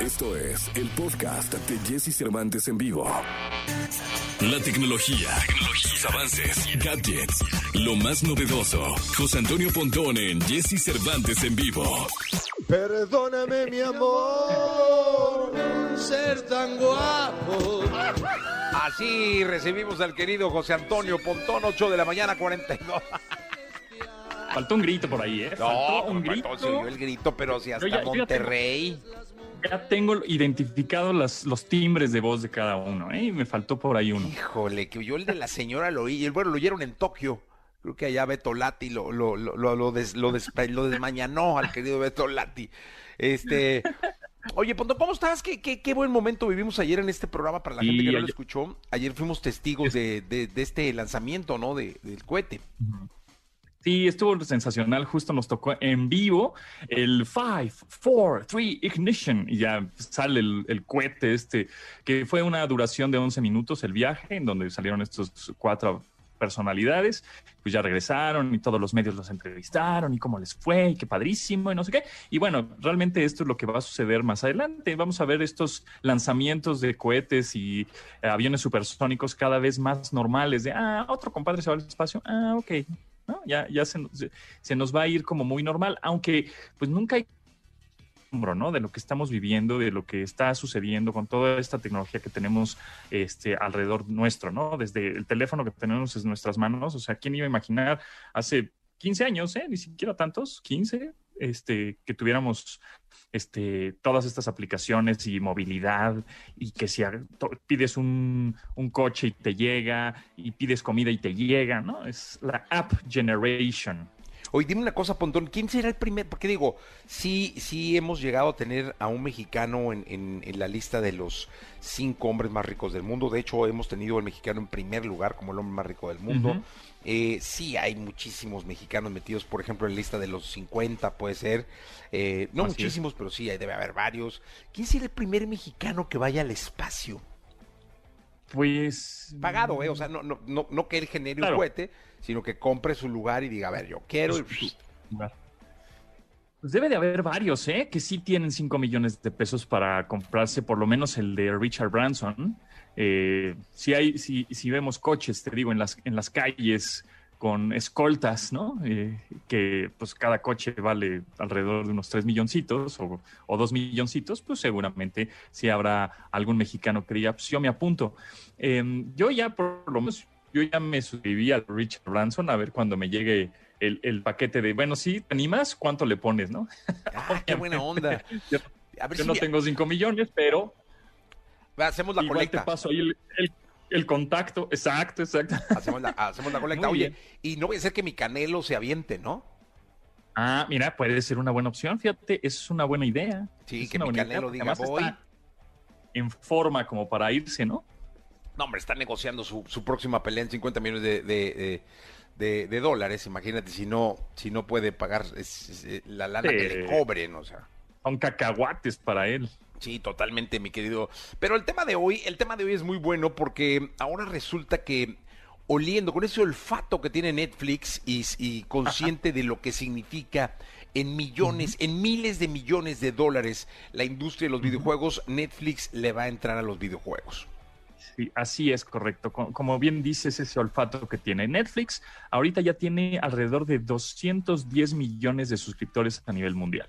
Esto es el podcast de Jesse Cervantes en vivo. La tecnología, tecnología, sus avances, gadgets, lo más novedoso. José Antonio Pontón en Jesse Cervantes en vivo. Perdóname, mi amor, ser tan guapo. Así recibimos al querido José Antonio Pontón, 8 de la mañana, 42. Faltó un grito por ahí, ¿eh? Faltó un grito. faltó, se oyó el grito, pero si hasta Yo ya- yo ya Monterrey. Ya tengo identificado las, los timbres de voz de cada uno, ¿eh? Y me faltó por ahí uno. Híjole, que oyó el de la señora, lo oí. Bueno, lo oyeron en Tokio. Creo que allá Beto Lati lo, lo, lo, lo, des- lo des- lo desmañanó al querido Beto Lati. Este. Oye, Pontón, ¿cómo estás? ¿Qué, qué, qué buen momento vivimos ayer en este programa para la Sí, gente que no lo ayer- escuchó. Ayer fuimos testigos de, de, de este lanzamiento, ¿no? De, del cohete. Sí, estuvo sensacional. Justo nos tocó en vivo el 5, 4, 3 Ignition. Y ya sale el, el cohete este, que fue una duración de 11 minutos el viaje, en donde salieron estos cuatro personalidades, pues ya regresaron y todos los medios los entrevistaron y cómo les fue y qué padrísimo y no sé qué. Y bueno, realmente esto es lo que va a suceder más adelante. Vamos a ver estos lanzamientos de cohetes y aviones supersónicos cada vez más normales de, ah, otro compadre se va al espacio, ah, ok, Ya, ya se, se- nos va a ir como muy normal, aunque pues nunca hay ¿no? De lo que estamos viviendo, de lo que está sucediendo con toda esta tecnología que tenemos este, alrededor nuestro, ¿no? Desde el teléfono que tenemos en nuestras manos, o sea, ¿quién iba a imaginar hace 15 años, ¿eh? Ni siquiera tantos, 15, este, que tuviéramos este, todas estas aplicaciones y movilidad y que si pides un, un coche y te llega y pides comida y te llega, ¿no? Es la app generation. Oye, dime una cosa, Pontón, ¿quién será el primer? Porque digo, sí, sí hemos llegado a tener a un mexicano en, en- en la lista de los cinco hombres más ricos del mundo. De hecho, hemos tenido al mexicano en primer lugar como el hombre más rico del mundo. Eh, sí hay muchísimos mexicanos metidos, por ejemplo, en la lista de los 50, puede ser. Eh, no Así es. muchísimos, pero sí, debe haber varios. ¿Quién será el primer mexicano que vaya al espacio? Pues. Pagado, ¿eh? O sea, no, no, no, no que él genere un cohete, sino que compre su lugar y diga, a ver, yo quiero... y- Pues debe de haber varios, ¿eh? Que sí tienen 5 millones de pesos para comprarse por lo menos el de Richard Branson. Eh, si hay, si, si vemos coches, te digo, en las, en las calles con escoltas, ¿no? Eh, que pues cada coche vale alrededor de unos 3 milloncitos o, o 2 milloncitos, pues seguramente sí habrá algún mexicano que diga, pues yo me apunto. Eh, yo ya por lo menos, yo ya me suscribí al Richard Branson a ver cuando me llegue el, el paquete de, bueno, sí, ¿te animas? ¿Cuánto le pones, no? Ah, qué buena onda. Yo- A ver Yo si no vi- tengo 5 millones, pero hacemos la igual colecta. te paso ahí el, el- el contacto. Exacto, exacto. Hacemos la, hacemos la colecta. Muy Oye, bien. y no voy a ser que mi canelo se aviente, ¿no? Ah, mira, puede ser una buena opción, fíjate, es una buena idea. Sí, Es que mi Canelo diga, "Voy". está En forma como para irse, ¿no? No, hombre, está negociando su, su próxima pelea en 50 millones de, de, de- dólares. Imagínate si no, si no puede pagar es- es- eh, la lana Sí. que le cobren, o sea. Son cacahuates para él. Sí, totalmente, mi querido. Pero el tema de hoy, el tema de hoy es muy bueno porque ahora resulta que oliendo con ese olfato que tiene Netflix y, y consciente de lo que significa en millones, en miles de millones de dólares la industria de los videojuegos, Netflix le va a entrar a los videojuegos. Sí, así es correcto. Co- Como bien dices, ese olfato que tiene Netflix, ahorita ya tiene alrededor de 210 millones de suscriptores a nivel mundial.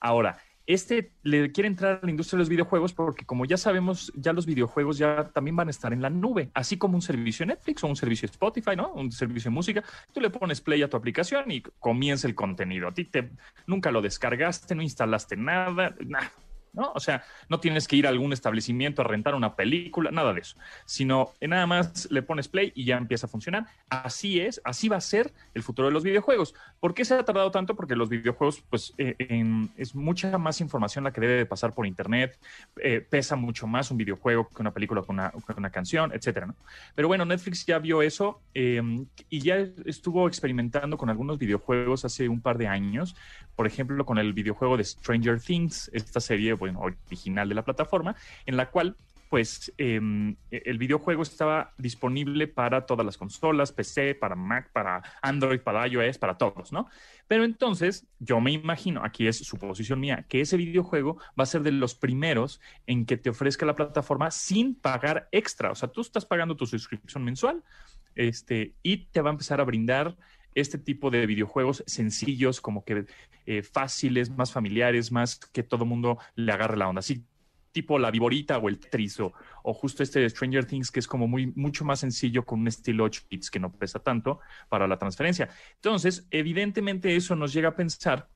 Ahora, este le quiere entrar a la industria de los videojuegos porque como ya sabemos, ya los videojuegos ya también van a estar en la nube, así como un servicio Netflix o un servicio Spotify, ¿no? Un servicio de música. Tú le pones play a tu aplicación y comienza el contenido. A ti te nunca lo descargaste, no instalaste nada, nada. ¿No? O sea, no tienes que ir a algún establecimiento a rentar una película, nada de eso, sino eh, nada más le pones play y ya empieza a funcionar. Así es, así va a ser el futuro de los videojuegos. ¿Por qué se ha tardado tanto? Porque los videojuegos, pues, eh, es mucha más información la que debe de pasar por internet, eh, pesa mucho más un videojuego que una película con una, una canción, etcétera, ¿no? Pero bueno, Netflix ya vio eso eh, y ya estuvo experimentando con algunos videojuegos hace un par de años. Por ejemplo, con el videojuego de Stranger Things, esta serie bueno, original de la plataforma, en la cual pues em, el videojuego estaba disponible para todas las consolas, PC, para Mac, para Android, para iOS, para todos, ¿no? Pero entonces yo me imagino, aquí es suposición mía, que ese videojuego va a ser de los primeros en que te ofrezca la plataforma sin pagar extra. O sea, tú estás pagando tu suscripción mensual este, y te va a empezar a brindar este tipo de videojuegos sencillos, como que eh, fáciles, más familiares, más que todo mundo le agarre la onda. Así tipo la viborita o el trizo, o justo este de Stranger Things que es como muy mucho más sencillo con un estilo 8 bits que no pesa tanto para la transferencia. Entonces, evidentemente eso nos llega a pensar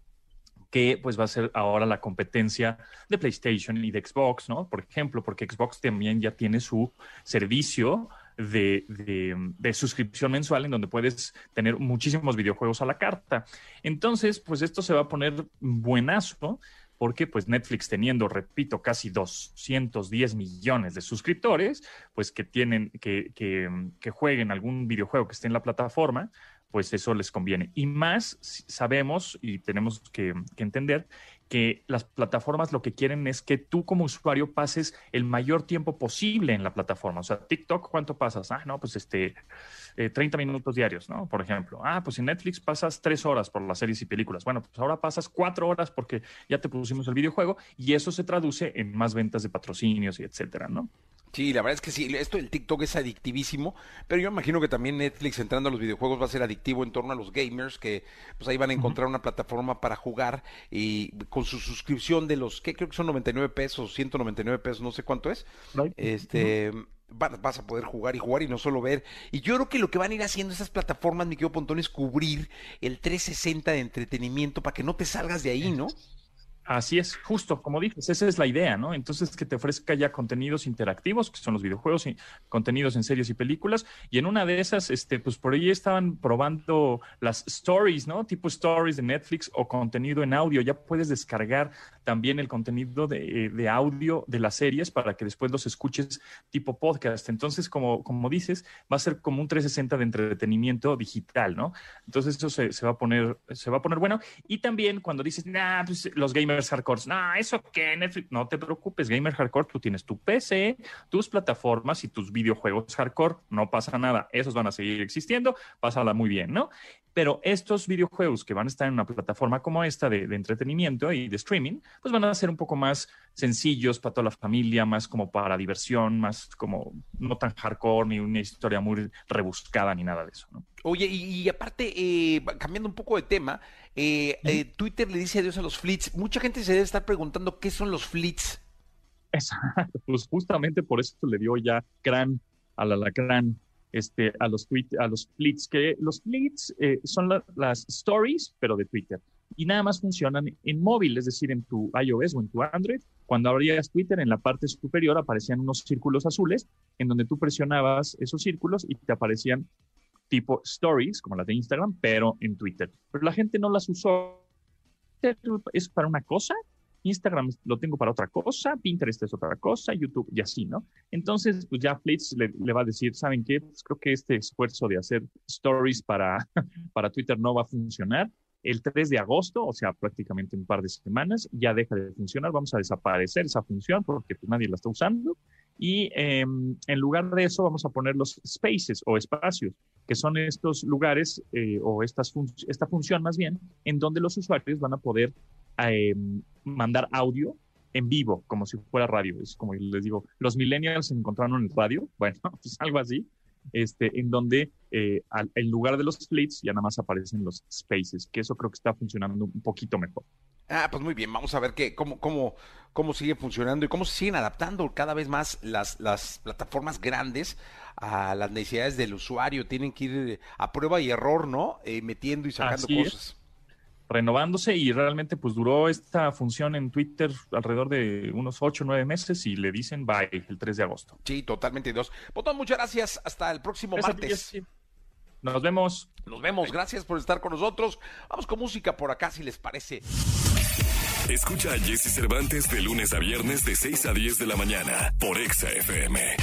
que pues va a ser ahora la competencia de PlayStation y de Xbox, ¿no? Por ejemplo, porque Xbox también ya tiene su servicio de, de, suscripción mensual en donde puedes tener muchísimos videojuegos a la carta. Entonces, pues esto se va a poner buenazo porque pues Netflix teniendo, repito, casi 210 millones de suscriptores, pues que tienen, que, que, que, jueguen algún videojuego que esté en la plataforma, pues eso les conviene. Y más sabemos y tenemos que entender que las plataformas lo que quieren es que tú como usuario pases el mayor tiempo posible en la plataforma. O sea, TikTok, ¿cuánto pasas? Ah, no, pues este, 30 eh, minutos diarios, ¿no? Por ejemplo. Ah, pues en Netflix pasas tres horas por las series y películas. Bueno, pues ahora pasas cuatro horas porque ya te pusimos el videojuego y eso se traduce en más ventas de patrocinios y etcétera, ¿no? Sí, la verdad es que sí, esto del TikTok es adictivísimo, pero yo imagino que también Netflix entrando a los videojuegos va a ser adictivo en torno a los gamers, que pues ahí van a encontrar una plataforma para jugar y con su suscripción de los, que creo que son 99 pesos, 199 pesos, no sé cuánto es, este... vas a poder jugar y jugar y no solo ver. Y yo creo que lo que van a ir haciendo esas plataformas, mi querido Pontón, es cubrir el 360 de entretenimiento para que no te salgas de ahí, ¿no? Así es, justo, como dices, esa es la idea, ¿no? Entonces, que te ofrezca ya contenidos interactivos, que son los videojuegos y contenidos en series y películas, y en una de esas, este, pues por ahí estaban probando las stories, ¿no? Tipo stories de Netflix o contenido en audio. Ya puedes descargar también el contenido de, de audio de las series para que después los escuches tipo podcast. Entonces, como, como dices, va a ser como un 360 de entretenimiento digital, ¿no? Entonces, eso se, se va a poner, se va a poner bueno. Y también cuando dices, nah, pues los gamers hardcore. No, eso que Netflix, no te preocupes, gamer hardcore, tú tienes tu PC, tus plataformas y tus videojuegos hardcore, no pasa nada, esos van a seguir existiendo, pásala muy bien, ¿no? Pero estos videojuegos que van a estar en una plataforma como esta de, entretenimiento y de streaming, pues van a ser un poco más sencillos para toda la familia, más como para diversión, más como no tan hardcore, ni una historia muy rebuscada, ni nada de eso, ¿no? Oye, y, aparte, eh, cambiando un poco de tema, eh, eh, Twitter le dice adiós a los fleets. Mucha gente se debe estar preguntando qué son los fleets. Exacto, pues justamente por eso le dio ya gran a la, gran este, a los tweet, a los que los fleets eh, son las stories, pero de Twitter. Y nada más funcionan en móvil, es decir, en tu iOS o en tu Android. Cuando abrías Twitter, en la parte superior aparecían unos círculos azules, en donde tú presionabas esos círculos y te aparecían tipo stories, como las de Instagram, pero en Twitter. Pero la gente no las usó. Es para una cosa, Instagram lo tengo para otra cosa, Pinterest es otra cosa, YouTube y así, ¿no? Entonces, pues ya Flits le, va a decir, ¿saben qué? Pues creo que este esfuerzo de hacer stories para, para Twitter no va a funcionar. El 3 de agosto, o sea, prácticamente un par de semanas, ya deja de funcionar. Vamos a desaparecer esa función porque pues, nadie la está usando. Y em, en lugar de eso vamos a poner los spaces o espacios, que son estos lugares eh, o estas esta función más bien, en donde los usuarios van a poder em, mandar audio en vivo, como si fuera radio. Es como les digo, los millennials se encontraron en el radio, bueno, pues algo así, este, en donde eh, en lugar de los splits ya nada más aparecen los spaces, que eso creo que está funcionando un poquito mejor. Ah, pues muy bien, vamos a ver qué, cómo, cómo, cómo sigue funcionando y cómo se siguen adaptando cada vez más las, las plataformas grandes a las necesidades del usuario. Tienen que ir a prueba y error, ¿no? Eh, metiendo y sacando cosas. Renovándose y realmente pues duró esta función en Twitter alrededor de unos 8 o 9 meses y le dicen bye el 3 de agosto. Sí, totalmente dos. Botón, muchas gracias. Hasta el próximo martes. Nos vemos. Nos vemos. Gracias por estar con nosotros. Vamos con música por acá, si les parece. Escucha a Jesse Cervantes de lunes a viernes de 6 a 10 de la mañana por Exa FM.